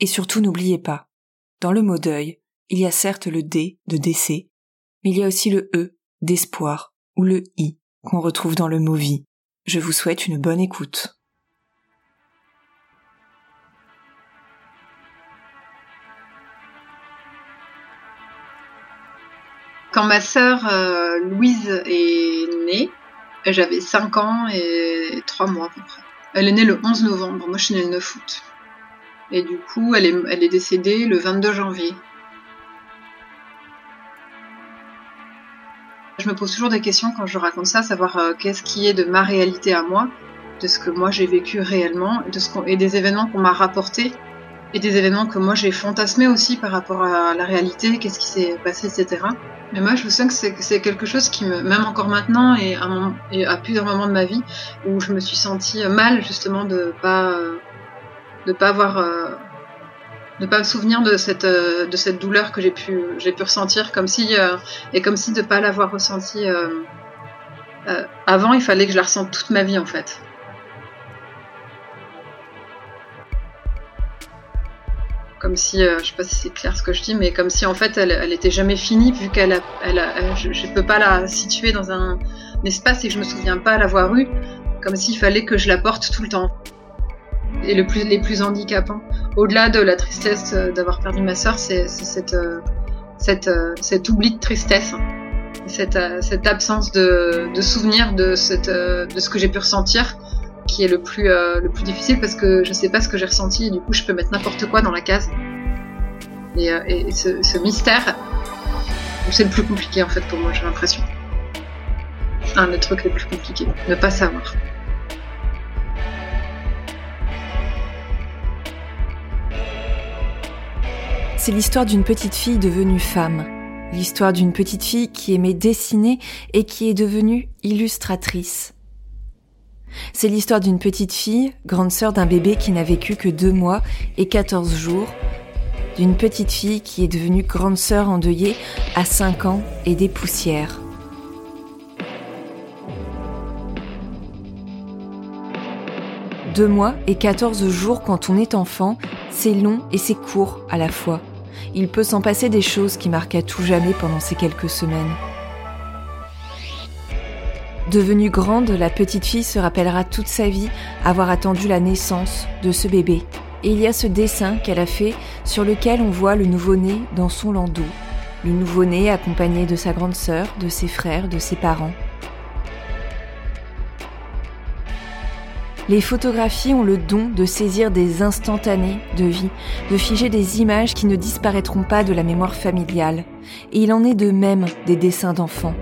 Et surtout n'oubliez pas, dans le mot deuil, il y a certes le D de décès, mais il y a aussi le E d'espoir ou le I qu'on retrouve dans le mot vie. Je vous souhaite une bonne écoute. Quand ma sœur euh, Louise est née, j'avais 5 ans et 3 mois à peu près. Elle est née le 11 novembre, moi je suis née le 9 août. Et du coup, elle est, elle est décédée le 22 janvier. Je me pose toujours des questions quand je raconte ça, savoir euh, qu'est-ce qui est de ma réalité à moi, de ce que moi j'ai vécu réellement, de ce et des événements qu'on m'a rapportés et des événements que moi j'ai fantasmés aussi par rapport à la réalité, qu'est-ce qui s'est passé, etc. Mais moi je sens que c'est quelque chose qui me, même encore maintenant et à, plusieurs moments de ma vie, où je me suis sentie mal justement de pas de pas avoir euh, pas me souvenir de cette euh, de cette douleur que j'ai pu j'ai pu ressentir comme si euh, et comme si de pas l'avoir ressenti avant il fallait que je la ressente toute ma vie en fait comme si, je sais pas si c'est clair ce que je dis, mais comme si en fait elle, elle était jamais finie vu qu'elle je, je, peux pas la situer dans un, espace et que je me souviens pas l'avoir eue, comme s'il fallait que je la porte tout le temps. Et le plus, les plus handicapants, au-delà de la tristesse euh, d'avoir perdu ma sœur, c'est cette, euh, cette, cet oubli de tristesse, cette, cette absence de, de souvenir de, cette, de ce que j'ai pu ressentir qui est le plus, euh, le plus difficile parce que je sais pas ce que j'ai ressenti et du coup je peux mettre n'importe quoi dans la case. Et, euh, et ce, ce, mystère, c'est le plus compliqué en fait pour moi, j'ai l'impression. Un des trucs les plus compliqués, ne pas savoir. C'est l'histoire d'une petite fille devenue femme. L'histoire d'une petite fille qui aimait dessiner et qui est devenue illustratrice. C'est l'histoire d'une petite fille, grande sœur d'un bébé qui n'a vécu que deux mois et 14 jours, d'une petite fille qui est devenue grande sœur endeuillée à 5 ans et des poussières. Deux mois et 14 jours quand on est enfant, c'est long et c'est court à la fois. Il peut s'en passer des choses qui marquent à tout jamais pendant ces quelques semaines. Devenue grande, la petite fille se rappellera toute sa vie avoir attendu la naissance de ce bébé. Et il y a ce dessin qu'elle a fait sur lequel on voit le nouveau-né dans son landau. Le nouveau-né accompagné de sa grande sœur, de ses frères, de ses parents. Les photographies ont le don de saisir des instantanés de vie, de figer des images qui ne disparaîtront pas de la mémoire familiale. Et il en est de même des dessins d'enfants.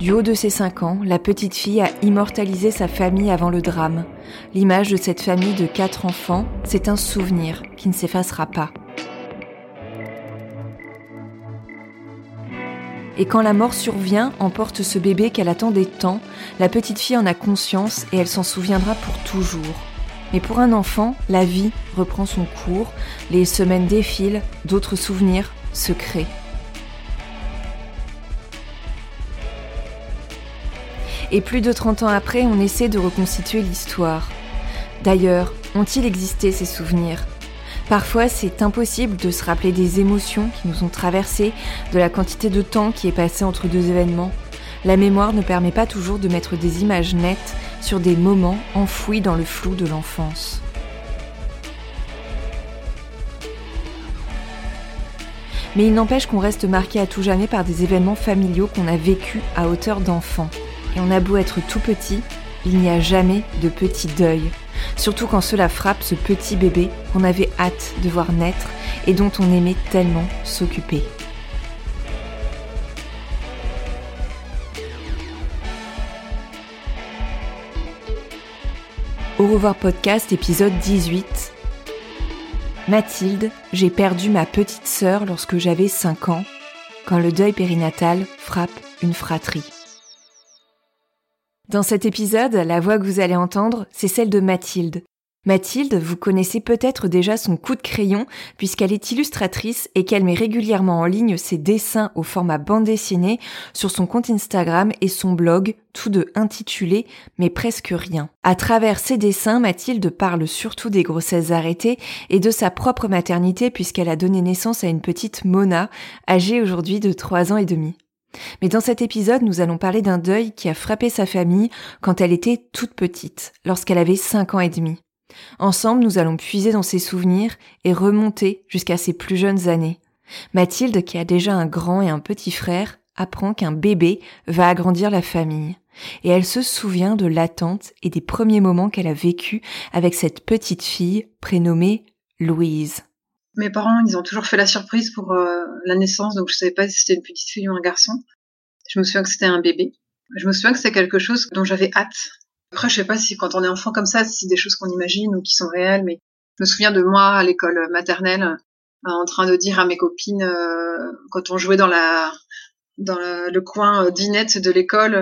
Du haut de ses cinq ans, la petite fille a immortalisé sa famille avant le drame. L'image de cette famille de quatre enfants, c'est un souvenir qui ne s'effacera pas. Et quand la mort survient, emporte ce bébé qu'elle attendait tant, la petite fille en a conscience et elle s'en souviendra pour toujours. Mais pour un enfant, la vie reprend son cours, les semaines défilent, d'autres souvenirs se créent. Et plus de 30 ans après, on essaie de reconstituer l'histoire. D'ailleurs, ont-ils existé ces souvenirs? Parfois, c'est impossible de se rappeler des émotions qui nous ont traversées, de la quantité de temps qui est passé entre deux événements. La mémoire ne permet pas toujours de mettre des images nettes sur des moments enfouis dans le flou de l'enfance. Mais il n'empêche qu'on reste marqué à tout jamais par des événements familiaux qu'on a vécus à hauteur d'enfant. Et on a beau être tout petit, il n'y a jamais de petit deuil. Surtout quand cela frappe ce petit bébé qu'on avait hâte de voir naître et dont on aimait tellement s'occuper. Au revoir podcast épisode 18. Mathilde, j'ai perdu ma petite sœur lorsque j'avais 5 ans, quand le deuil périnatal frappe une fratrie. Dans cet épisode, la voix que vous allez entendre, c'est celle de Mathilde. Mathilde, vous connaissez peut-être déjà son coup de crayon puisqu'elle est illustratrice et qu'elle met régulièrement en ligne ses dessins au format bande dessinée sur son compte Instagram et son blog, tous deux intitulés Mais presque rien. À travers ses dessins, Mathilde parle surtout des grossesses arrêtées et de sa propre maternité puisqu'elle a donné naissance à une petite Mona, âgée aujourd'hui de 3 ans et demi. Mais dans cet épisode, nous allons parler d'un deuil qui a frappé sa famille quand elle était toute petite, lorsqu'elle avait 5 ans et demi. Ensemble, nous allons puiser dans ses souvenirs et remonter jusqu'à ses plus jeunes années. Mathilde, qui a déjà un grand et un petit frère, apprend qu'un bébé va agrandir la famille. Et elle se souvient de l'attente et des premiers moments qu'elle a vécus avec cette petite fille prénommée Louise. Mes parents, ils ont toujours fait la surprise pour euh, la naissance, donc je savais pas si c'était une petite fille ou un garçon. Je me souviens que c'était un bébé. Je me souviens que c'était quelque chose dont j'avais hâte. Après, je sais pas si quand on est enfant comme ça, c'est des choses qu'on imagine ou qui sont réelles, mais je me souviens de moi à l'école maternelle euh, en train de dire à mes copines euh, quand on jouait dans la dans le, coin dinette de l'école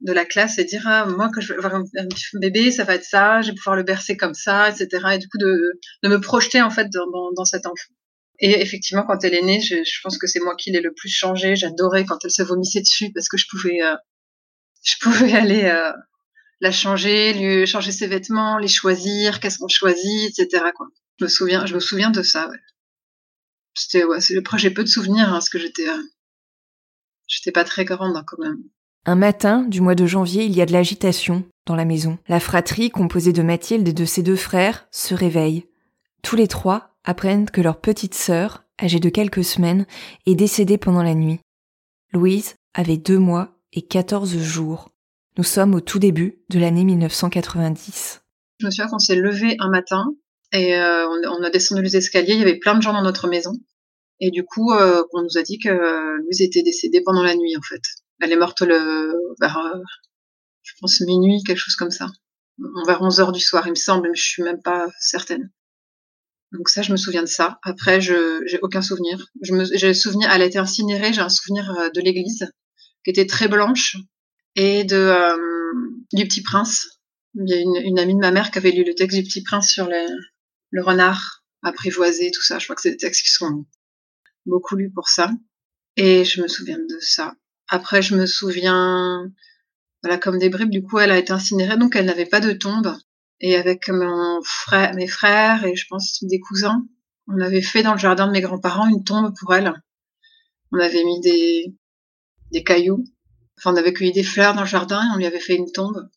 de la classe et dire ah, moi que je vais avoir un, bébé ça va être ça je vais pouvoir le bercer comme ça etc et du coup de, de me projeter en fait dans, dans, cet enfant. Et effectivement quand elle est née je, je pense que c'est moi qui l'ai le plus changé. J'adorais quand elle se vomissait dessus parce que je pouvais euh, je pouvais aller euh, la changer lui changer ses vêtements les choisir qu'est-ce qu'on choisit etc quoi. Je me souviens je me souviens de ça ouais. c'était ouais après j'ai peu de souvenirs hein, parce que j'étais euh, j'étais pas très grande hein, quand même un matin du mois de janvier, il y a de l'agitation dans la maison. La fratrie, composée de Mathilde et de ses deux frères, se réveille. Tous les trois apprennent que leur petite sœur, âgée de quelques semaines, est décédée pendant la nuit. Louise avait deux mois et quatorze jours. Nous sommes au tout début de l'année 1990. Je me souviens qu'on s'est levé un matin et euh, on, a descendu les escaliers. Il y avait plein de gens dans notre maison. Et du coup, euh, on nous a dit que Louise était décédée pendant la nuit, en fait. Elle est morte le, vers, euh, je pense, minuit, quelque chose comme ça. Vers 11 heures du soir, il me semble, mais je suis même pas certaine. Donc ça, je me souviens de ça. Après, je j'ai aucun souvenir. Je me, j'ai souvenir, elle a été incinérée. J'ai un souvenir euh, de l'église qui était très blanche et de euh, du Petit Prince. Il y a une, amie de ma mère qui avait lu le texte du Petit Prince sur le renard apprivoisé, tout ça. Je crois que c'est des textes qui sont beaucoup lus pour ça. Et je me souviens de ça. Après, je me souviens, voilà, comme des bribes, du coup, elle a été incinérée, donc elle n'avait pas de tombe. Et avec mon frère, mes frères et je pense des cousins, on avait fait dans le jardin de mes grands-parents une tombe pour elle. On avait mis des, des cailloux. Enfin, on avait cueilli des fleurs dans le jardin et on lui avait fait une tombe.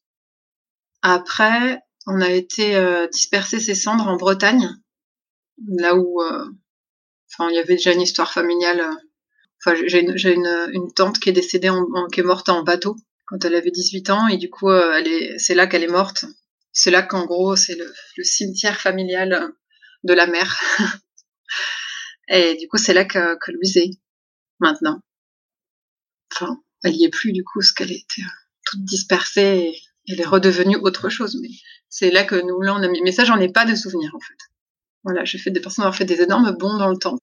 Après, on a été euh, disperser ses cendres en Bretagne, là où, euh, enfin, il y avait déjà une histoire familiale euh, Enfin, j'ai une, tante qui est décédée, en, qui est morte en bateau quand elle avait 18 ans, et du coup, euh, c'est là qu'elle est morte. C'est là qu'en gros, c'est le, cimetière familial de la mère. et du coup, c'est là que, que Louise est maintenant. Enfin, elle y est plus du coup, parce qu'elle était toute dispersée et elle est redevenue autre chose. Mais c'est là que nous, là, on a mis. Mais ça, j'en ai pas de souvenir en fait. Voilà, j'ai fait des personnes avoir fait des énormes bons dans le temps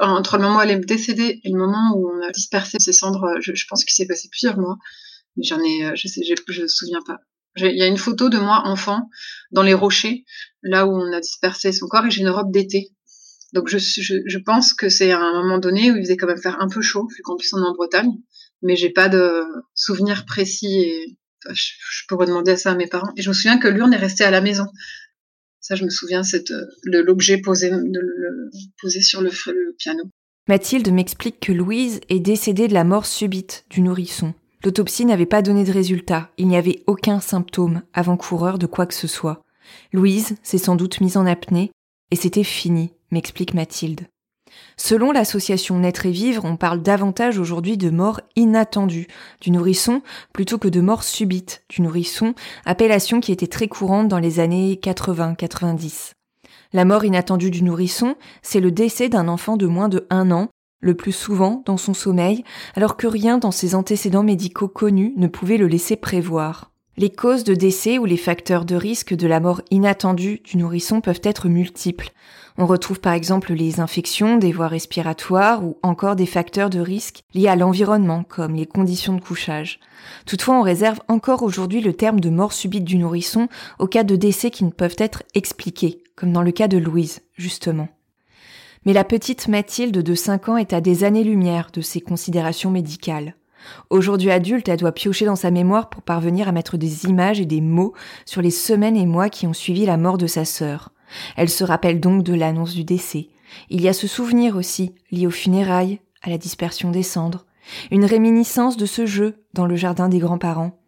entre le moment où elle est décédée et le moment où on a dispersé ses cendres, je, pense qu'il s'est passé plusieurs mois. Mais j'en ai, euh, je sais, je me souviens pas. Il y a une photo de moi enfant dans les rochers, là où on a dispersé son corps, et j'ai une robe d'été. Donc je, je, pense que c'est à un moment donné où il faisait quand même faire un peu chaud, vu qu'en plus on est en Bretagne. Mais j'ai pas de souvenir précis je, pourrais demander ça à mes parents. Et je me souviens que l'urne est restée à la maison. Ça, je me souviens, c'est euh, l'objet posé, posé sur le, piano. Mathilde m'explique que Louise est décédée de la mort subite du nourrisson. L'autopsie n'avait pas donné de résultat, il n'y avait aucun symptôme avant-coureur de quoi que ce soit. Louise s'est sans doute mise en apnée, et c'était fini, m'explique Mathilde. Selon l'association Naître et Vivre, on parle davantage aujourd'hui de mort inattendue du nourrisson plutôt que de mort subite du nourrisson, appellation qui était très courante dans les années 80-90. La mort inattendue du nourrisson, c'est le décès d'un enfant de moins de un an, le plus souvent dans son sommeil, alors que rien dans ses antécédents médicaux connus ne pouvait le laisser prévoir. Les causes de décès ou les facteurs de risque de la mort inattendue du nourrisson peuvent être multiples. On retrouve par exemple les infections des voies respiratoires ou encore des facteurs de risque liés à l'environnement comme les conditions de couchage. Toutefois, on réserve encore aujourd'hui le terme de mort subite du nourrisson aux cas de décès qui ne peuvent être expliqués, comme dans le cas de Louise, justement. Mais la petite Mathilde de 5 ans est à des années-lumière de ces considérations médicales. Aujourd'hui adulte, elle doit piocher dans sa mémoire pour parvenir à mettre des images et des mots sur les semaines et mois qui ont suivi la mort de sa sœur. Elle se rappelle donc de l'annonce du décès. Il y a ce souvenir aussi, lié aux funérailles, à la dispersion des cendres, une réminiscence de ce jeu dans le jardin des grands-parents.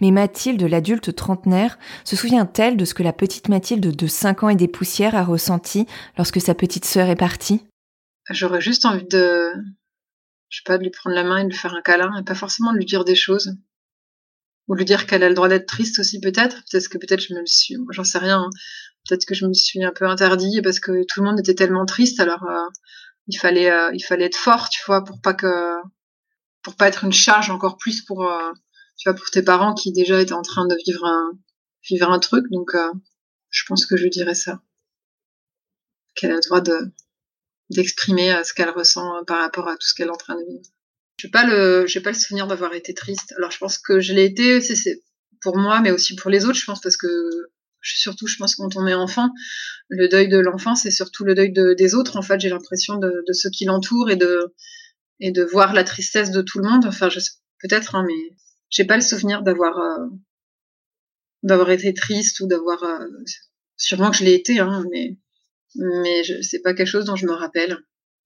Mais Mathilde, l'adulte trentenaire, se souvient-elle de ce que la petite Mathilde de cinq ans et des poussières a ressenti lorsque sa petite sœur est partie? J'aurais juste envie de, je sais pas, de lui prendre la main et de lui faire un câlin, et pas forcément de lui dire des choses. Ou lui dire qu'elle a le droit d'être triste aussi, peut-être. Peut-être que peut-être je me le suis, j'en sais rien. Hein. Peut-être que je me suis un peu interdit parce que tout le monde était tellement triste, alors euh, il fallait euh, il fallait être fort, tu vois, pour pas que pour pas être une charge encore plus pour euh, tu vois pour tes parents qui déjà étaient en train de vivre un vivre un truc. Donc je pense que je dirais ça, qu'elle a le droit de d'exprimer ce qu'elle ressent par rapport à tout ce qu'elle est en train de vivre. Je n'ai pas le pas le souvenir d'avoir été triste. Alors je pense que je l'ai été, c'est pour moi, mais aussi pour les autres, je pense parce que surtout, je pense, quand on est enfant, le deuil de l'enfant, c'est surtout le deuil des autres. En fait, j'ai l'impression de, ceux qui l'entourent et de, et de voir la tristesse de tout le monde. Enfin, peut-être, hein, mais j'ai pas le souvenir d'avoir euh, d'avoir été triste ou d'avoir. Euh, sûrement que je l'ai été, hein, mais mais c'est pas quelque chose dont je me rappelle.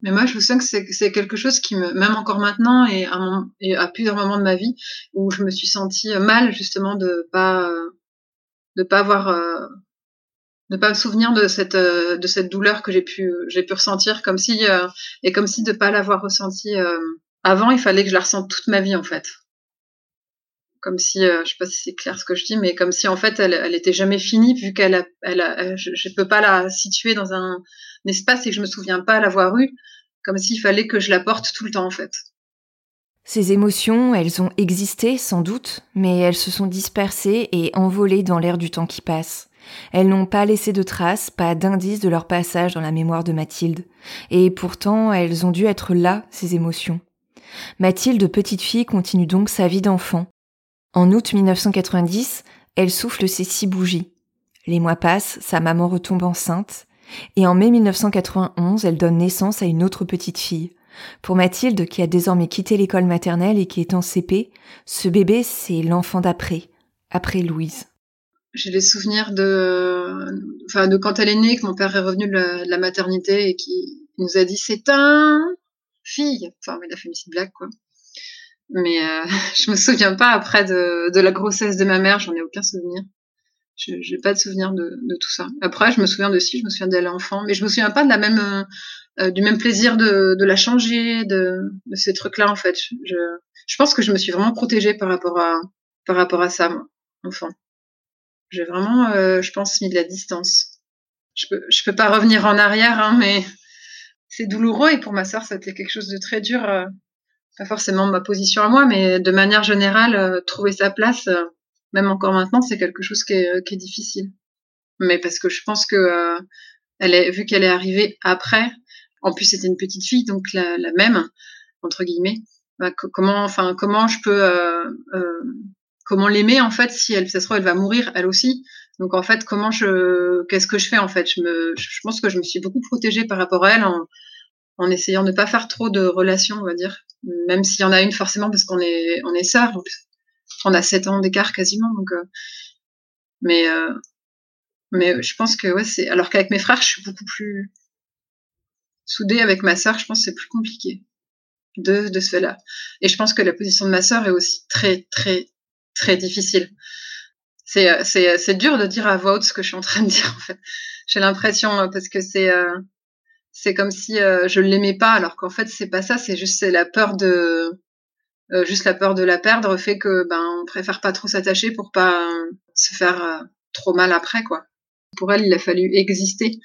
Mais moi, je sens que c'est quelque chose qui me, même encore maintenant et à, plusieurs moments de ma vie, où je me suis sentie mal justement de pas de pas avoir euh, de pas me souvenir de cette euh, de cette douleur que j'ai pu j'ai pu ressentir comme si euh, et comme si de pas l'avoir ressenti avant il fallait que je la ressente toute ma vie en fait. Comme si je sais pas si c'est clair ce que je dis mais comme si en fait elle, elle était jamais finie vu qu'elle elle, je, je, peux pas la situer dans un, un, espace et que je me souviens pas l'avoir eue comme s'il fallait que je la porte tout le temps en fait ces émotions, elles ont existé sans doute, mais elles se sont dispersées et envolées dans l'air du temps qui passe. Elles n'ont pas laissé de traces, pas d'indices de leur passage dans la mémoire de Mathilde. Et pourtant, elles ont dû être là, ces émotions. Mathilde, petite fille, continue donc sa vie d'enfant. En août 1990, elle souffle ses six bougies. Les mois passent, sa maman retombe enceinte, et en mai 1991, elle donne naissance à une autre petite fille. Pour Mathilde, qui a désormais quitté l'école maternelle et qui est en CP, ce bébé, c'est l'enfant d'après, après Louise. J'ai des souvenirs de, enfin, de quand elle est née, que mon père est revenu de la, maternité et qui nous a dit c'est un fille. Enfin, il a fait une blague, quoi. Mais euh, je me souviens pas après de, de la grossesse de ma mère, j'en ai aucun souvenir. Je n'ai pas de souvenir de, de, tout ça. Après, je me souviens de si, je me souviens d'elle enfant, mais je me souviens pas de la même euh, du même plaisir de, de la changer, de, de ces trucs-là en fait. Je, je pense que je me suis vraiment protégée par rapport à par rapport à ça, moi, enfant. J'ai vraiment, euh, je pense, mis de la distance. Je peux je peux pas revenir en arrière, hein, mais c'est douloureux et pour ma sœur, c'était quelque chose de très dur. Euh, pas forcément ma position à moi, mais de manière générale, euh, trouver sa place, même encore maintenant, c'est quelque chose qui est, qui est difficile. Mais parce que je pense que elle est, vu qu'elle est arrivée après, en plus, c'était une petite fille, donc la, même entre guillemets. Bah, comment, enfin, comment je peux, euh, euh, comment l'aimer en fait si elle, ça se trouve, elle va mourir elle aussi. Donc en fait, comment je, qu'est-ce que je fais en fait? Je me, je pense que je me suis beaucoup protégée par rapport à elle en, essayant de ne pas faire trop de relations, on va dire. Même s'il y en a une forcément parce qu'on est, on est sœurs, on a sept ans d'écart quasiment, donc. Euh, mais mais je pense que ouais, c'est alors qu'avec mes frères, je suis beaucoup plus soudée avec ma sœur, je pense que c'est plus compliqué de, de ce fait-là. Et je pense que la position de ma sœur est aussi très, très, très difficile. C'est, euh, c'est, c'est dur de dire à voix haute ce que je suis en train de dire, en fait. J'ai l'impression, euh, parce que c'est, euh, c'est comme si euh, je l'aimais pas, alors qu'en fait c'est pas ça, c'est juste c'est la peur de euh, juste la peur de la perdre fait que ben on préfère pas trop s'attacher pour pas se faire trop mal après quoi. Pour elle, il a fallu exister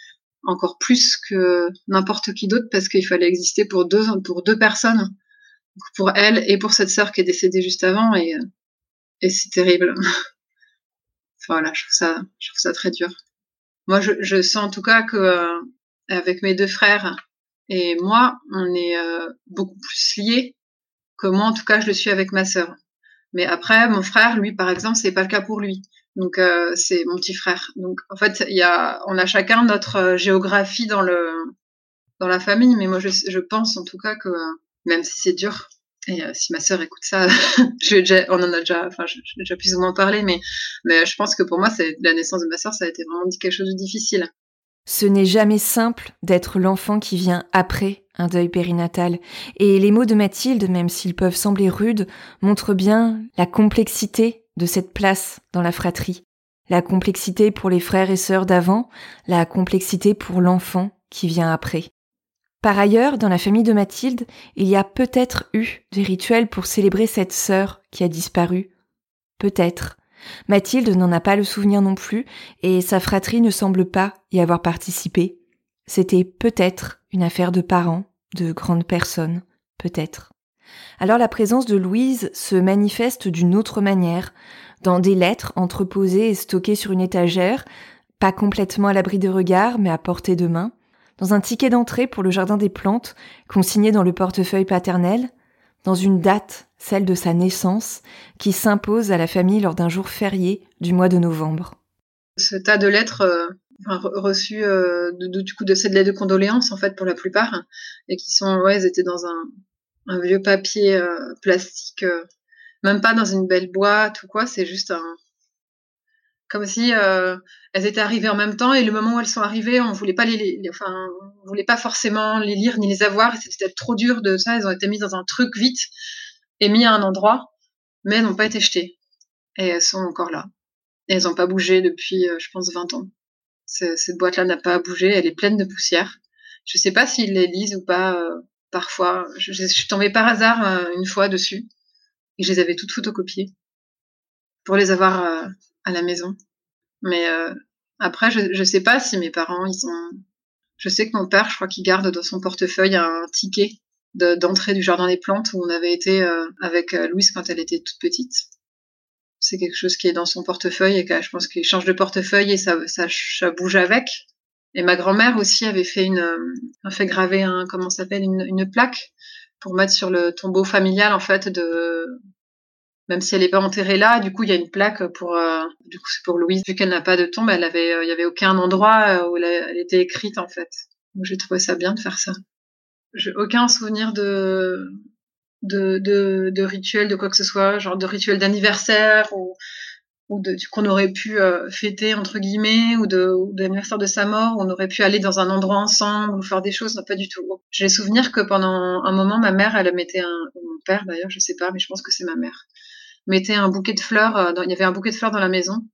encore plus que n'importe qui d'autre parce qu'il fallait exister pour deux pour deux personnes, pour elle et pour cette sœur qui est décédée juste avant et et c'est terrible. voilà, je trouve ça je trouve ça très dur. Moi, je, je sens en tout cas que avec mes deux frères et moi, on est euh, beaucoup plus liés que moi, en tout cas, je le suis avec ma sœur. Mais après, mon frère, lui, par exemple, c'est pas le cas pour lui. Donc, euh, c'est mon petit frère. Donc, en fait, il y a, on a chacun notre euh, géographie dans le, dans la famille. Mais moi, je, pense en tout cas que, même si c'est dur, et si ma sœur écoute ça, je déjà, on en a déjà, enfin, j'ai déjà plus ou moins parlé, mais, mais je pense que pour moi, c'est la naissance de ma sœur, ça a été vraiment quelque chose de difficile. Ce n'est jamais simple d'être l'enfant qui vient après un deuil périnatal, et les mots de Mathilde, même s'ils peuvent sembler rudes, montrent bien la complexité de cette place dans la fratrie. La complexité pour les frères et sœurs d'avant, la complexité pour l'enfant qui vient après. Par ailleurs, dans la famille de Mathilde, il y a peut-être eu des rituels pour célébrer cette sœur qui a disparu. Peut-être. Mathilde n'en a pas le souvenir non plus, et sa fratrie ne semble pas y avoir participé. C'était peut-être une affaire de parents, de grandes personnes, peut-être. Alors la présence de Louise se manifeste d'une autre manière, dans des lettres entreposées et stockées sur une étagère, pas complètement à l'abri de regard, mais à portée de main, dans un ticket d'entrée pour le jardin des plantes, consigné dans le portefeuille paternel, dans une date, celle de sa naissance, qui s'impose à la famille lors d'un jour férié du mois de novembre. Ce tas de lettres euh, reçues euh, de, du coup de cette lettre de condoléances en fait pour la plupart et qui sont ouais elles étaient dans un, un vieux papier euh, plastique, même pas dans une belle boîte ou quoi, c'est juste un, comme si euh, elles étaient arrivées en même temps et le moment où elles sont arrivées, on voulait pas les, enfin, on voulait pas forcément les lire ni les avoir. C'était trop dur de ça. Elles ont été mises dans un truc vite et mis à un endroit, mais elles n'ont pas été jetées et elles sont encore là. Et elles n'ont pas bougé depuis, euh, je pense, 20 ans. Cette boîte-là n'a pas bougé. Elle est pleine de poussière. Je sais pas s'ils les lisent ou pas. Euh, parfois, je, suis tombée par hasard une fois dessus et je les avais toutes photocopiées pour les avoir à la maison. Mais euh, après, je, je sais pas si mes parents, ils ont. Je sais que mon père, je crois qu'il garde dans son portefeuille un ticket d'entrée du jardin des plantes où on avait été euh, avec euh, Louise quand elle était toute petite. C'est quelque chose qui est dans son portefeuille et que je pense qu'il change de portefeuille et ça, ça bouge avec. Et ma grand-mère aussi avait fait une, a fait graver un, comment s'appelle, une, plaque pour mettre sur le tombeau familial en fait de même si elle n'est pas enterrée là, du coup il y a une plaque pour euh, du coup c'est pour Louise vu qu'elle n'a pas de tombe, elle avait euh, il y avait aucun endroit euh, où elle, était écrite en fait. Donc j'ai trouvé ça bien de faire ça. J'ai aucun souvenir de de, de de rituel de quoi que ce soit, genre de rituel d'anniversaire ou ou qu'on aurait pu fêter entre guillemets ou de d'anniversaire de sa mort, on aurait pu aller dans un endroit ensemble ou faire des choses, non pas du tout. J'ai souvenir que pendant un moment ma mère elle mettait un mon père d'ailleurs, je sais pas, mais je pense que c'est ma mère mettait un bouquet de fleurs. Euh, il y avait un bouquet de fleurs dans la maison.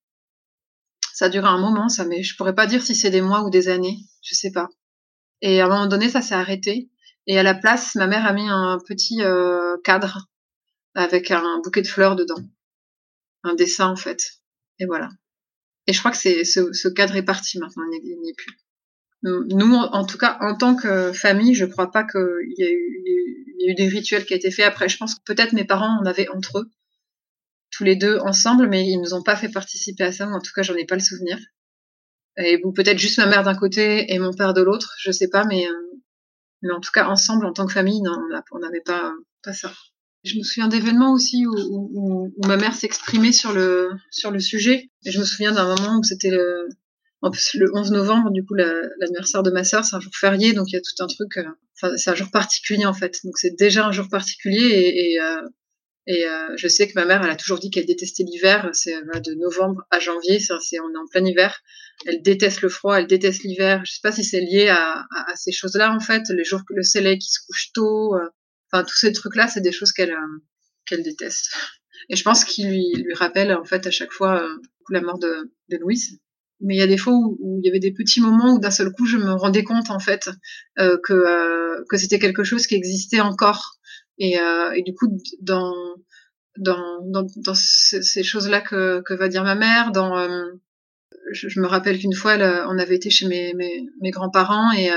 Ça a duré un moment, ça, mais je pourrais pas dire si c'est des mois ou des années. Je sais pas. Et à un moment donné, ça s'est arrêté. Et à la place, ma mère a mis un petit euh, cadre avec un bouquet de fleurs dedans. Un dessin, en fait. Et voilà. Et je crois que c'est ce, cadre est parti maintenant, il n'y est plus. Nous, en tout cas, en tant que famille, je crois pas qu'il y, y, a eu des rituels qui ont été faits. Après, je pense que peut-être mes parents en avaient entre eux tous les deux ensemble, mais ils nous ont pas fait participer à ça. en tout cas, j'en ai pas le souvenir. Et ou peut-être juste ma mère d'un côté et mon père de l'autre, je sais pas, mais, euh, mais en tout cas ensemble en tant que famille, non, on n'avait pas pas ça. Je me souviens d'événements aussi où, où, où, ma mère s'exprimait sur le sur le sujet. Et je me souviens d'un moment où c'était le le 11 novembre, du coup, l'anniversaire de ma sœur, c'est un jour férié, donc il y a tout un truc. Euh, enfin, c'est un jour particulier en fait. Donc c'est déjà un jour particulier et, et euh, et euh, je sais que ma mère, elle a toujours dit qu'elle détestait l'hiver. C'est de novembre à janvier, c'est on est en plein hiver. Elle déteste le froid, elle déteste l'hiver. Je sais pas si c'est lié à, à, à ces choses-là en fait. Les jours que le soleil qui se couche tôt, euh, enfin tous ces trucs-là, c'est des choses qu'elle euh, qu'elle déteste. Et je pense qu'il lui, lui rappelle en fait à chaque fois la mort de, de Louise. mais il y a des fois où, il y avait des petits moments où d'un seul coup je me rendais compte en fait euh, que euh, que c'était quelque chose qui existait encore et, euh, et du coup dans dans dans, dans ces choses là que, que va dire ma mère dans euh, je, je, me rappelle qu'une fois on avait été chez mes mes, mes grands-parents et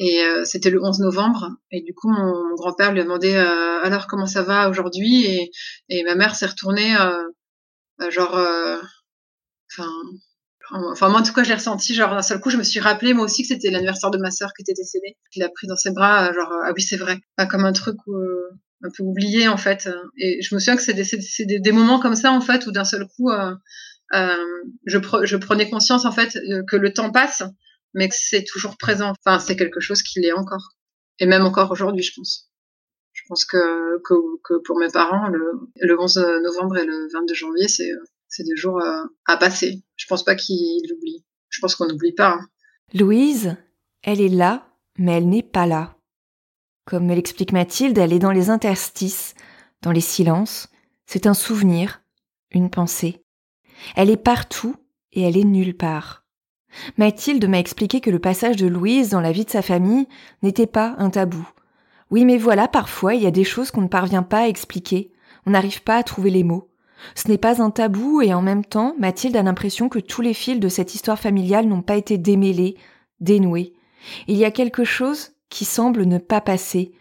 euh, et c'était le 11 novembre et du coup mon, grand-père lui a demandé alors comment ça va aujourd'hui? Et et ma mère s'est retournée genre enfin Enfin, moi, en tout cas, je l'ai ressenti. Genre, d'un seul coup, je me suis rappelé, moi aussi, que c'était l'anniversaire de ma sœur qui était décédée. Il l'a pris dans ses bras, euh, genre, ah oui, c'est vrai. Pas comme un truc euh, un peu oublié, en fait. Et je me souviens que c'est des, des, des, moments comme ça, en fait, où d'un seul coup, euh, euh je, je, prenais conscience, en fait, que le temps passe, mais que c'est toujours présent. Enfin, c'est quelque chose qui l'est encore. Et même encore aujourd'hui, je pense. Je pense que, que, pour mes parents, le, le 11 novembre et le 22 janvier, c'est c'est des jours euh, à passer. Je pense pas qu'il l'oublie. Je pense qu'on n'oublie pas. Hein. Louise, elle est là, mais elle n'est pas là. Comme me l'explique Mathilde, elle est dans les interstices, dans les silences. C'est un souvenir, une pensée. Elle est partout et elle est nulle part. Mathilde m'a expliqué que le passage de Louise dans la vie de sa famille n'était pas un tabou. Oui, mais voilà, parfois il y a des choses qu'on ne parvient pas à expliquer. On n'arrive pas à trouver les mots. Ce n'est pas un tabou et en même temps, Mathilde a l'impression que tous les fils de cette histoire familiale n'ont pas été démêlés, dénoués. Il y a quelque chose qui semble ne pas passer,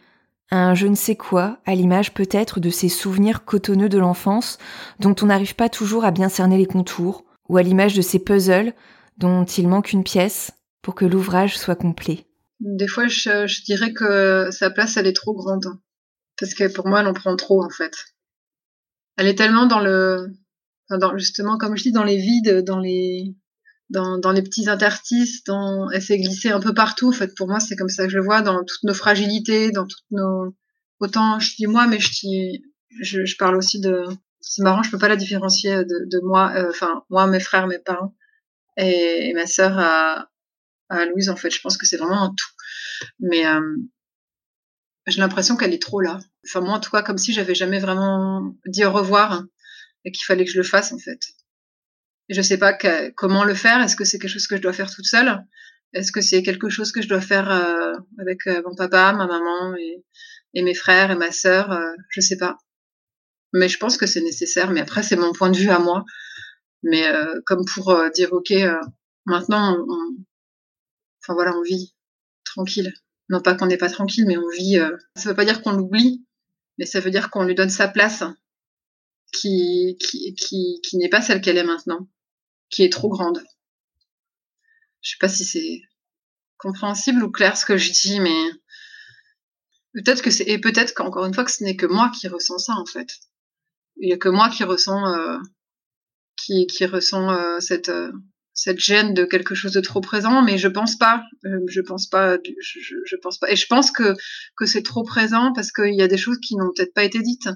un je ne sais quoi, à l'image peut-être de ces souvenirs cotonneux de l'enfance dont on n'arrive pas toujours à bien cerner les contours, ou à l'image de ces puzzles dont il manque une pièce pour que l'ouvrage soit complet. Des fois, je, je, dirais que sa place, elle est trop grande. Parce que pour moi, elle en prend trop, en fait elle est tellement dans le, justement, comme je dis, dans les vides, dans les, dans, dans les petits interstices, dans, elle s'est glissée un peu partout. En fait, pour moi, c'est comme ça que je le vois, dans toutes nos fragilités, dans toutes nos, autant je dis moi, mais je dis, je, je parle aussi de, c'est marrant, je peux pas la différencier de, de moi, euh, enfin, moi, mes frères, mes parents, et, ma sœur à, Louise, en fait, je pense que c'est vraiment un tout. Mais, euh, j'ai l'impression qu'elle est trop là. Enfin, moi, en tout cas, comme si j'avais jamais vraiment dit au revoir et qu'il fallait que je le fasse, en fait. Et je sais pas comment le faire. Est-ce que c'est quelque chose que je dois faire toute seule? Est-ce que c'est quelque chose que je dois faire euh, avec euh, mon papa, ma maman et, mes frères et ma sœur? Je sais pas. Mais je pense que c'est nécessaire. Mais après, c'est mon point de vue à moi. Mais euh, comme pour dire, ok, maintenant, on, enfin voilà, on vit tranquille non pas qu'on n'est pas tranquille, mais on vit. Euh, ça veut pas dire qu'on l'oublie, mais ça veut dire qu'on lui donne sa place, qui qui qui, qui n'est pas celle qu'elle est maintenant, qui est trop grande. Je sais pas si c'est compréhensible ou clair ce que je dis, mais peut-être que c'est et peut-être qu'encore une fois que ce n'est que moi qui ressens ça en fait. Il y a que moi qui ressens euh, qui qui ressent euh, cette euh, cette gêne de quelque chose de trop présent, mais je pense pas, euh, je pense pas, je, je, pense pas, et je pense que que c'est trop présent parce qu'il y a des choses qui n'ont peut-être pas été dites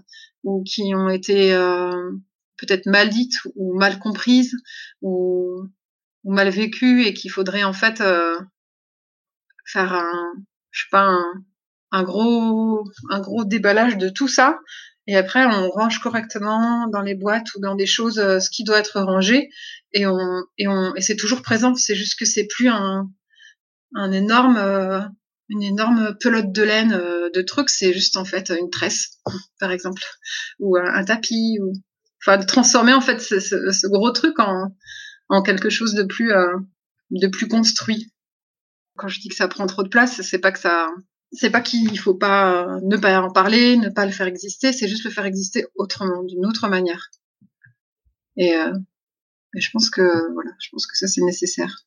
ou qui ont été euh, peut-être mal dites ou mal comprises ou, ou mal vécues et qu'il faudrait en fait euh, faire un, je sais pas, un, un gros un gros déballage de tout ça et après, on range correctement dans les boîtes ou dans des choses euh, ce qui doit être rangé. Et on et on et c'est toujours présent. C'est juste que c'est plus un un énorme euh, une énorme pelote de laine euh, de trucs. C'est juste en fait une tresse, par exemple, ou un, tapis, ou enfin de transformer en fait ce, ce, ce, gros truc en en quelque chose de plus de plus construit. Quand je dis que ça prend trop de place, c'est pas que ça c'est pas qu'il faut pas ne pas en parler, ne pas le faire exister, c'est juste le faire exister autrement, d'une autre manière. Et, euh, je pense que voilà, je pense que ça c'est nécessaire.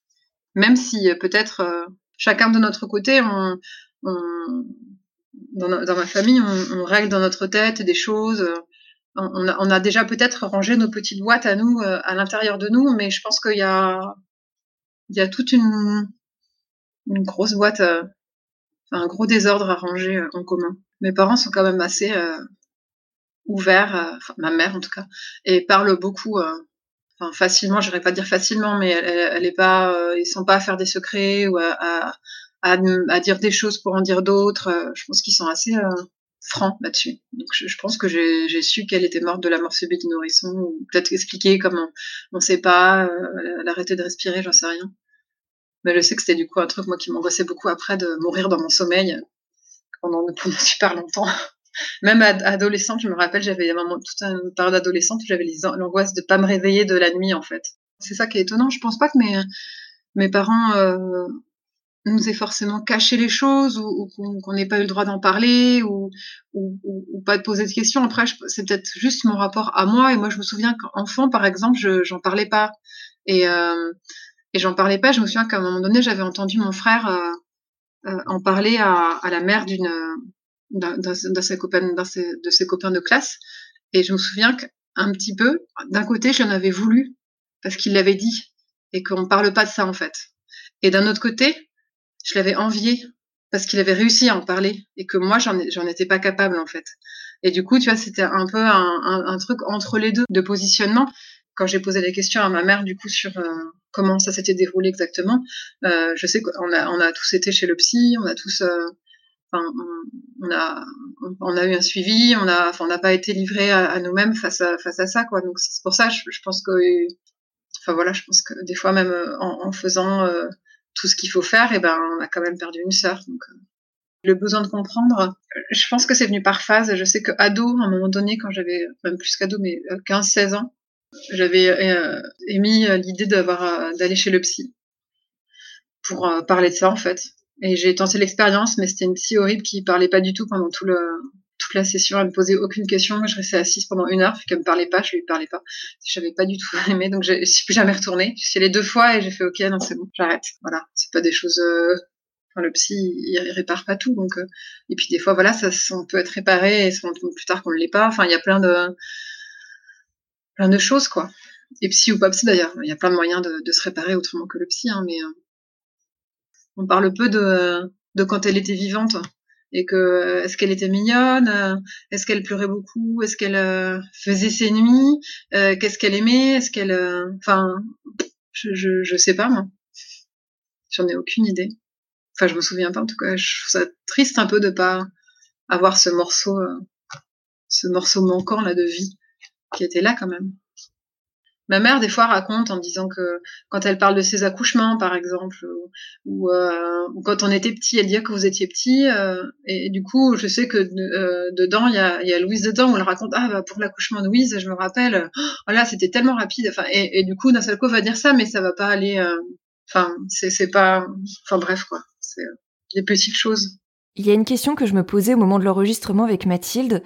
Même si euh, peut-être euh, chacun de notre côté, dans, dans, ma famille, on, on, règle dans notre tête des choses. On a, on a déjà peut-être rangé nos petites boîtes à nous, à l'intérieur de nous, mais je pense qu'il y a, il y a toute une, une grosse boîte un gros désordre à ranger euh, en commun. Mes parents sont quand même assez euh, ouverts, euh, enfin ma mère en tout cas, et parle beaucoup. Enfin, facilement, j'aurais pas dire facilement, mais elle, elle, est pas, ils sont pas à faire des secrets ou à, à, à, dire des choses pour en dire d'autres. je pense qu'ils sont assez franc là-dessus. Donc je, pense que j'ai su qu'elle était morte de la mort subite du nourrisson, ou peut-être expliquer comment on ne sait pas, euh, elle arrêtait de respirer, j'en sais rien. Mais je sais que c'était du coup un truc moi qui m'angoissait beaucoup après de mourir dans mon sommeil pendant, super longtemps. Même adolescente, je me rappelle, j'avais toute une période adolescente où j'avais l'angoisse de pas me réveiller de la nuit en fait. C'est ça qui est étonnant. Je pense pas que mes mes parents euh, nous aient forcément caché les choses ou, qu'on n'ait pas eu le droit d'en parler ou, ou, ou, pas de poser de questions. Après, c'est peut-être juste mon rapport à moi. Et moi, je me souviens qu'enfant, par exemple, je j'en parlais pas. Et, euh, et j'en parlais pas. Je me souviens qu'à un moment donné, j'avais entendu mon frère euh, euh en parler à, la mère d'une d'un de ses copains de classe. Et je me souviens qu'un petit peu, d'un côté, j'en avais voulu parce qu'il l'avait dit et qu'on parle pas de ça en fait. Et d'un autre côté, je l'avais envié parce qu'il avait réussi à en parler et que moi j'en étais pas capable en fait. Et du coup, tu vois, c'était un peu un, truc entre les deux de positionnement. Quand j'ai posé des questions à ma mère du coup sur euh, comment ça s'était déroulé exactement, euh, je sais qu'on a tous été chez le psy, on a tous euh, on, a, eu un suivi, on a, on n'a pas été livré à, nous-mêmes face à, ça, quoi. Donc c'est pour ça, je, pense que, enfin voilà, je pense que des fois même en, en faisant tout ce qu'il faut faire, et eh ben on a quand même perdu une sœur. Donc euh, le besoin de comprendre, je pense que c'est venu par phase. Je sais que ado, à un moment donné, quand j'avais même plus qu'ado, mais 15-16 euh, ans, j'avais euh, émis l'idée d'avoir d'aller chez le psy pour parler de ça en fait. Et j'ai tenté l'expérience, mais c'était une psy horrible qui parlait pas du tout pendant tout le toute la session, elle me posait aucune question. Je restais assise pendant une heure, puis qu'elle me parlait pas, je lui parlais pas. Je n'avais pas du tout aimé, donc je suis plus jamais retournée. Je suis allée deux fois et j'ai fait OK, non c'est bon, j'arrête. Voilà, c'est pas des choses. Euh... Le psy, il, répare pas tout, donc. Euh... Et puis des fois, voilà, ça, on peut être réparé et compte plus tard qu'on ne l'est pas. Enfin, il y a plein de plein de choses quoi. Et psy ou pas psy d'ailleurs, il y a plein de moyens de, se réparer autrement que le psy, hein, mais euh... on parle peu de de quand elle était vivante et que est-ce qu'elle était mignonne, euh, est-ce qu'elle pleurait beaucoup, est-ce qu'elle euh, faisait ses nuits, euh, qu'est-ce qu'elle aimait, est-ce qu'elle, enfin, je, je, je sais pas moi, j'en ai aucune idée. Enfin, je me souviens pas en tout cas. Je trouve ça triste un peu de pas avoir ce morceau, ce morceau manquant là de vie qui était là quand même. Ma mère, des fois, raconte en disant que quand elle parle de ses accouchements, par exemple, ou, euh, quand on était petit, elle dit que vous étiez petit. Euh, et, du coup, je sais que euh, dedans, il y a, y a, Louise dedans où elle raconte ah bah pour l'accouchement de Louise, je me rappelle, voilà, oh c'était tellement rapide. Enfin, et, du coup, d'un seul coup, va dire ça, mais ça va pas aller. Enfin, c'est pas. Enfin bref quoi, c'est des petites choses. Il y a une question que je me posais au moment de l'enregistrement avec Mathilde.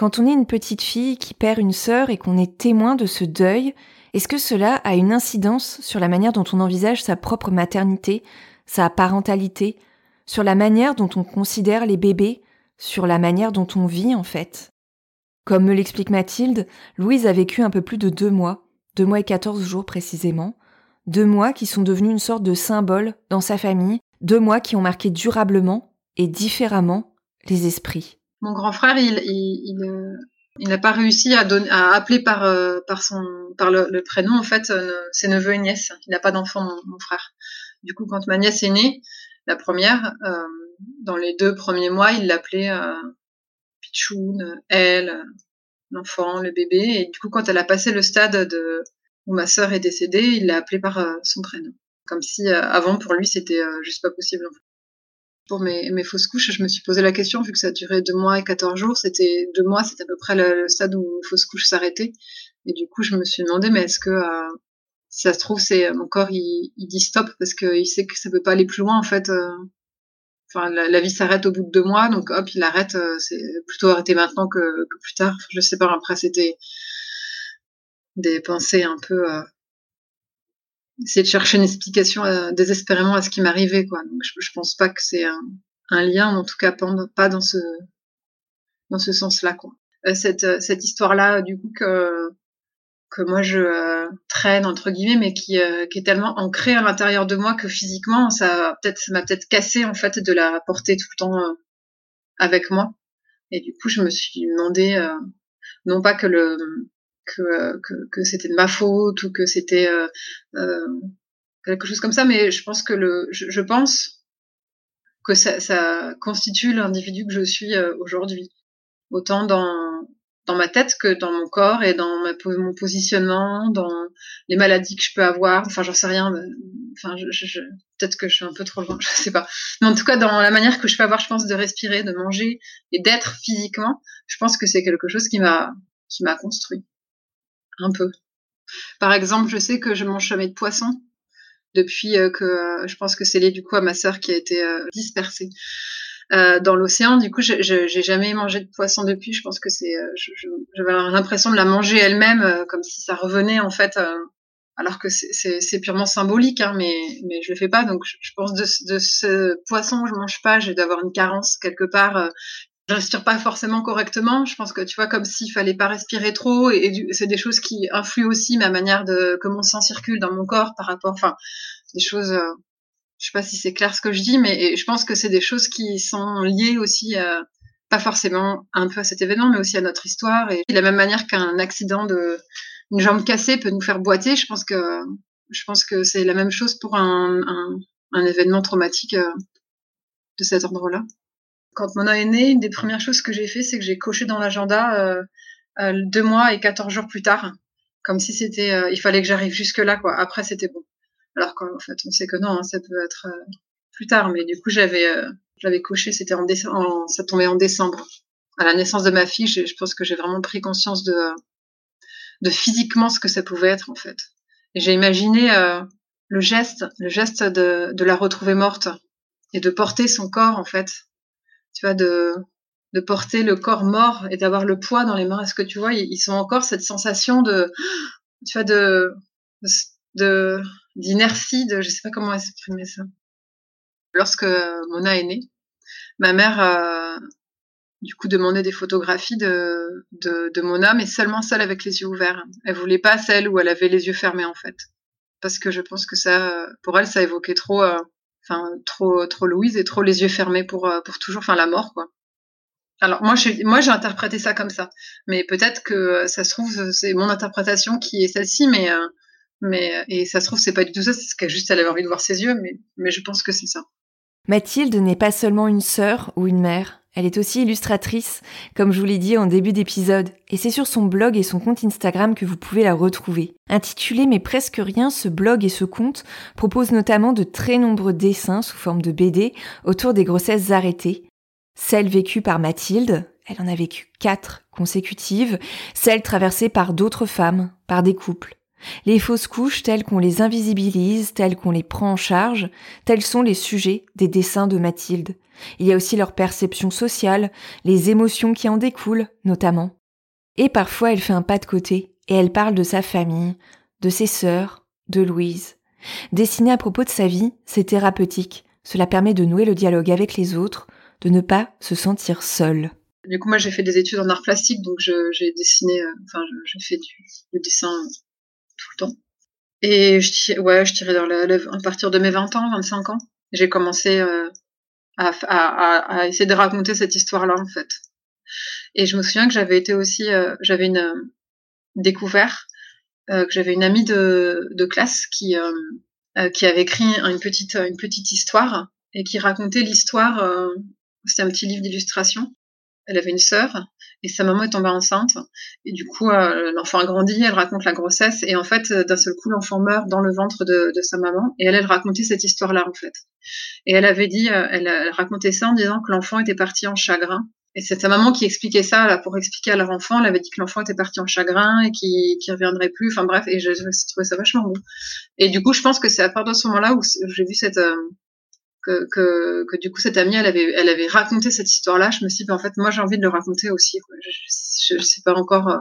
Quand on est une petite fille qui perd une sœur et qu'on est témoin de ce deuil, est-ce que cela a une incidence sur la manière dont on envisage sa propre maternité, sa parentalité, sur la manière dont on considère les bébés, sur la manière dont on vit en fait? Comme me l'explique Mathilde, Louise a vécu un peu plus de deux mois, deux mois et quatorze jours précisément, deux mois qui sont devenus une sorte de symbole dans sa famille, deux mois qui ont marqué durablement et différemment les esprits. Mon grand frère, il, il, euh, il, n'a pas réussi à, donner, à appeler par, euh, par, son, par le, prénom, en fait, euh, ses neveux et nièces. Il n'a pas d'enfant, mon, frère. Du coup, quand ma nièce est née, la première, dans les deux premiers mois, il l'appelait Pichoun, elle, l'enfant, le bébé. Et du coup, quand elle a passé le stade de, où ma sœur est décédée, il l'a appelée par son prénom. Comme si avant, pour lui, c'était juste pas possible. Pour mes, fausses couches, je me suis posé la question, vu que ça durait deux mois et 14 jours, c'était deux mois, c'était à peu près le, stade où une fausse couche s'arrêtait. Et du coup, je me suis demandé, mais est-ce que euh, si ça se trouve, c'est mon corps, il, dit stop parce qu'il sait que ça peut pas aller plus loin, en fait. Euh. Enfin, la, vie s'arrête au bout de deux mois, donc hop, il arrête. Euh, c'est plutôt arrêter maintenant que, que, plus tard. Je sais pas. Après, c'était des pensées un peu essayer de chercher une explication euh, désespérément à ce qui m'arrivait quoi. Donc je, je pense pas que c'est un, lien en tout cas pas dans ce dans ce sens là quoi. Euh, cette euh, cette histoire là du coup que que moi je traîne entre guillemets mais qui qui est tellement ancrée à l'intérieur de moi que physiquement ça peut-être ça m'a peut-être cassé en fait de la porter tout le temps avec moi. Et du coup je me suis demandé non pas que le que, que, c'était de ma faute ou que c'était euh, euh, quelque chose comme ça, mais je pense que le, je, je pense que ça, ça constitue l'individu que je suis euh, aujourd'hui. autant dans dans ma tête que dans mon corps et dans mon positionnement, dans les maladies que je peux avoir. Enfin, j'en sais rien. enfin, je, peut-être que je suis un peu trop loin, je sais pas. Mais en tout cas, dans la manière que je peux avoir, je pense, de respirer, de manger et d'être physiquement, je pense que c'est quelque chose qui m'a qui m'a construit un peu. Par exemple, je sais que je mange jamais de poisson depuis euh, que euh, je pense que c'est lié du coup à ma sœur qui a été euh, dispersée. Dans l'océan. Du coup, je j'ai jamais mangé de poisson depuis. Je pense que c'est, j'avais l'impression de la manger elle-même, comme si ça revenait en fait, alors que c'est purement symbolique, hein, mais mais je le fais pas. Donc, je, pense de, de ce poisson, je mange pas. J'ai d'avoir une carence quelque part. Je respire pas forcément correctement. Je pense que tu vois, comme s'il fallait pas respirer trop, et, c'est des choses qui influent aussi ma manière de comment mon sang circule dans mon corps par rapport, enfin, des choses je sais pas si c'est clair ce que je dis, mais je pense que c'est des choses qui sont liées aussi, euh, pas forcément un peu à cet événement, mais aussi à notre histoire. Et de la même manière qu'un accident de une jambe cassée peut nous faire boiter, je pense que je pense que c'est la même chose pour un, un, un événement traumatique euh, de cet ordre-là. Quand Mona est né, une des premières choses que j'ai fait, c'est que j'ai coché dans l'agenda euh, euh, deux mois et 14 jours plus tard, comme si c'était, euh, il fallait que j'arrive jusque là, quoi. Après, c'était bon. Alors qu'en fait, on sait que non, hein, ça peut être plus tard. Mais du coup, j'avais, j'avais coché, c'était en décembre, ça tombait en décembre. À la naissance de ma fille, je pense que j'ai vraiment pris conscience de, de physiquement ce que ça pouvait être en fait. Et j'ai imaginé euh, le geste, le geste de, de la retrouver morte et de porter son corps en fait. Tu vois, de, de porter le corps mort et d'avoir le poids dans les mains. Est-ce que tu vois, ils, sont encore cette sensation de, tu vois, de, de d'inertie, de je sais pas comment exprimer ça. Lorsque Mona est née, ma mère a du coup demandé des photographies de, de, de Mona, mais seulement celle avec les yeux ouverts. Elle voulait pas celle où elle avait les yeux fermés en fait, parce que je pense que ça, pour elle, ça évoquait trop, euh, enfin trop trop Louise et trop les yeux fermés pour euh, pour toujours, enfin la mort quoi. Alors moi, moi j'ai interprété ça comme ça, mais peut-être que ça se trouve c'est mon interprétation qui est celle-ci, mais euh, mais, et ça se trouve, c'est pas du tout ça, c'est qu'elle juste elle avait envie de voir ses yeux, mais, mais je pense que c'est ça. Mathilde n'est pas seulement une sœur ou une mère, elle est aussi illustratrice, comme je vous l'ai dit en début d'épisode, et c'est sur son blog et son compte Instagram que vous pouvez la retrouver. Intitulé Mais presque rien, ce blog et ce compte proposent notamment de très nombreux dessins sous forme de BD autour des grossesses arrêtées. Celles vécues par Mathilde, elle en a vécu quatre consécutives, celles traversées par d'autres femmes, par des couples. Les fausses couches telles qu'on les invisibilise, telles qu'on les prend en charge, tels sont les sujets des dessins de Mathilde. Il y a aussi leur perception sociale, les émotions qui en découlent, notamment. Et parfois elle fait un pas de côté, et elle parle de sa famille, de ses sœurs, de Louise. Dessiner à propos de sa vie, c'est thérapeutique. Cela permet de nouer le dialogue avec les autres, de ne pas se sentir seul. Du coup, moi, j'ai fait des études en art plastique, donc j'ai dessiné, euh, enfin, j'ai fait du dessin Et je, ouais, je tirais dans la, à partir de mes 20 ans, 25 ans, j'ai commencé euh, à, essayer de raconter cette histoire-là, en fait. Et je me souviens que j'avais été aussi, euh, j'avais une euh, découvert euh, que j'avais une amie de, de classe qui qui avait écrit une petite une petite histoire et qui racontait l'histoire. C'était un petit livre d'illustration. Elle avait une sœur et sa maman est tombée enceinte. Et du coup euh, l'enfant a grandi, elle raconte la grossesse et en fait d'un seul coup l'enfant meurt dans le ventre de, sa maman et elle elle racontait cette histoire là en fait. Et elle avait dit euh, elle, racontait ça en disant que l'enfant était parti en chagrin. Et c'est sa maman qui expliquait ça pour expliquer à leur enfant. Elle avait dit que l'enfant était parti en chagrin et qu'il qu reviendrait plus. Enfin bref et je, je trouvais ça vachement beau. Et du coup je pense que c'est à partir de ce moment là où j'ai vu cette euh, que, que, que, du coup cette amie elle avait elle avait raconté cette histoire là je me suis dit ben, en fait moi j'ai envie de le raconter aussi quoi. Je, je, sais pas encore euh...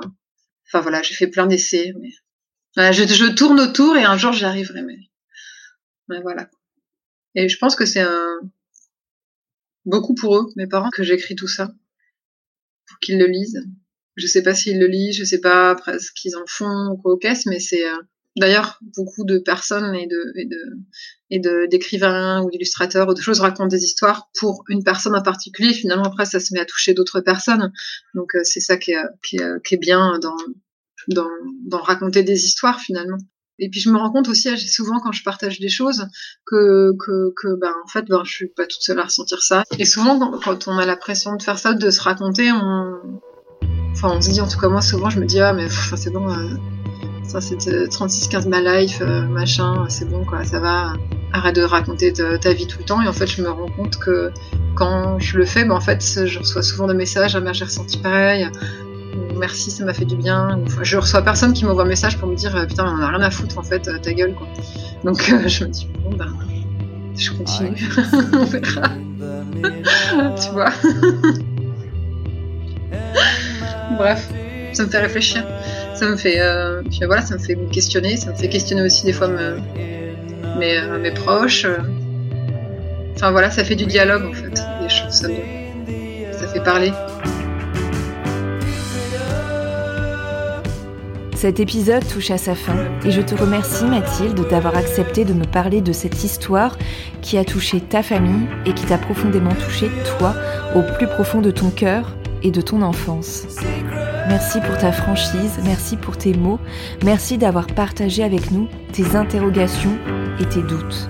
enfin voilà j'ai fait plein d'essais mais voilà, je, je, tourne autour et un jour j'y arriverai mais... mais voilà. Et je pense que c'est un beaucoup pour eux mes parents que j'écris tout ça pour qu'ils le lisent. Je sais pas s'ils le lisent je sais pas après ce qu'ils en font ou quoi au caisse mais c'est euh D'ailleurs, beaucoup de personnes et de et de et d'écrivains ou d'illustrateurs ou de choses racontent des histoires pour une personne en particulier. Finalement, après, ça se met à toucher d'autres personnes. Donc, euh, c'est ça qui est, qui, est, qui est bien dans, dans dans raconter des histoires finalement. Et puis je me rends compte aussi souvent quand je partage des choses que que, que ben en fait ben je suis pas toute seule à ressentir ça. Et souvent quand, on a la pression de faire ça, de se raconter, on enfin on se dit en tout cas moi souvent je me dis ah mais c'est bon. Euh, ça c'est 36-15 ma life, euh, machin, c'est bon quoi, ça va, arrête de raconter ta, vie tout le temps. Et en fait, je me rends compte que quand je le fais, ben, en fait, je reçois souvent des messages, ah, j'ai ressenti pareil, merci, ça m'a fait du bien. je reçois personne qui m'envoie un message pour me dire euh, putain, on a rien à foutre en fait, ta gueule quoi. Donc euh, je me dis bon ben, je continue, on verra. tu vois. Bref, ça me fait réfléchir. Ça me fait, euh, voilà, ça me fait questionner. Ça me fait questionner aussi des fois mes, mes proches. Enfin voilà, ça fait du dialogue en fait. Ça, ça fait parler. Cet épisode touche à sa fin et je te remercie Mathilde d'avoir accepté de me parler de cette histoire qui a touché ta famille et qui t'a profondément touché toi au plus profond de ton cœur et de ton enfance. Merci pour ta franchise, merci pour tes mots, merci d'avoir partagé avec nous tes interrogations et tes doutes.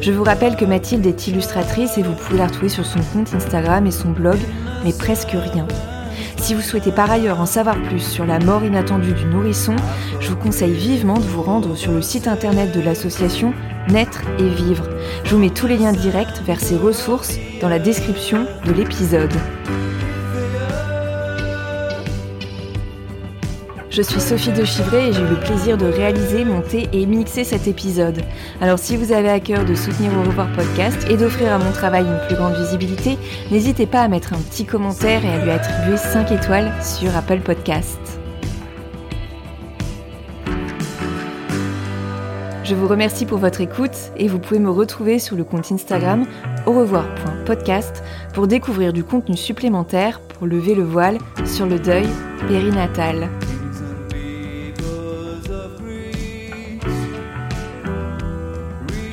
Je vous rappelle que Mathilde est illustratrice et vous pouvez la retrouver sur son compte Instagram et son blog, mais presque rien. Si vous souhaitez par ailleurs en savoir plus sur la mort inattendue du nourrisson, je vous conseille vivement de vous rendre sur le site internet de l'association Naître et Vivre. Je vous mets tous les liens directs vers ces ressources dans la description de l'épisode. Je suis Sophie de Chivray et j'ai eu le plaisir de réaliser, monter et mixer cet épisode. Alors si vous avez à cœur de soutenir Au revoir podcast et d'offrir à mon travail une plus grande visibilité, n'hésitez pas à mettre un petit commentaire et à lui attribuer 5 étoiles sur Apple Podcast. Je vous remercie pour votre écoute et vous pouvez me retrouver sur le compte Instagram au revoir.podcast pour découvrir du contenu supplémentaire pour lever le voile sur le deuil périnatal.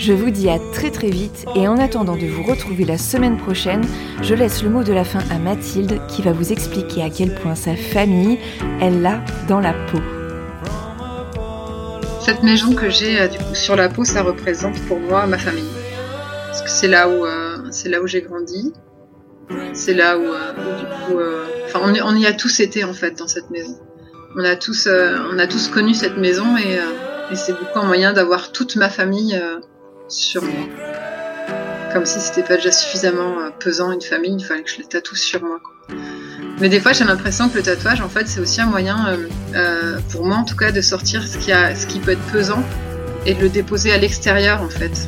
Je vous dis à très très vite et en attendant de vous retrouver la semaine prochaine, je laisse le mot de la fin à Mathilde qui va vous expliquer à quel point sa famille, elle l'a dans la peau. Cette maison que j'ai euh, sur la peau, ça représente pour moi ma famille. Parce que c'est là où, euh, où j'ai grandi. C'est là où, euh, du coup, on, y a tous été en fait dans cette maison. On a tous, on a tous connu cette maison et, et c'est beaucoup un moyen d'avoir toute ma famille sur moi. Comme si c'était pas déjà suffisamment euh, pesant une famille, il fallait que je les tatoue sur moi. Mais des fois, j'ai l'impression que le tatouage, en fait, c'est aussi un moyen, euh, euh, pour moi en tout cas, de sortir ce qui, a, ce qui peut être pesant et de le déposer à l'extérieur, en fait.